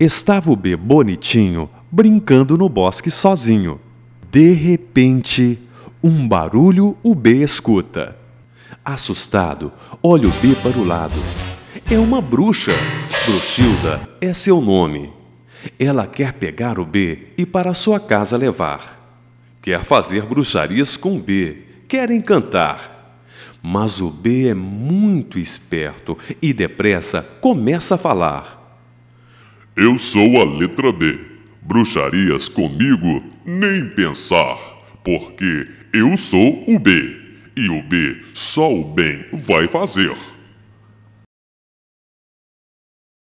estava o B bonitinho brincando no bosque sozinho. De repente, um barulho o B escuta. Assustado, olha o B para o lado. É uma bruxa. Bruxilda é seu nome. Ela quer pegar o B e para sua casa levar. Quer fazer bruxarias com o B, quer encantar. Mas o B é muito esperto e depressa começa a falar. Eu sou a letra B. Bruxarias comigo, nem pensar, porque eu sou o B. E o B só o bem vai fazer.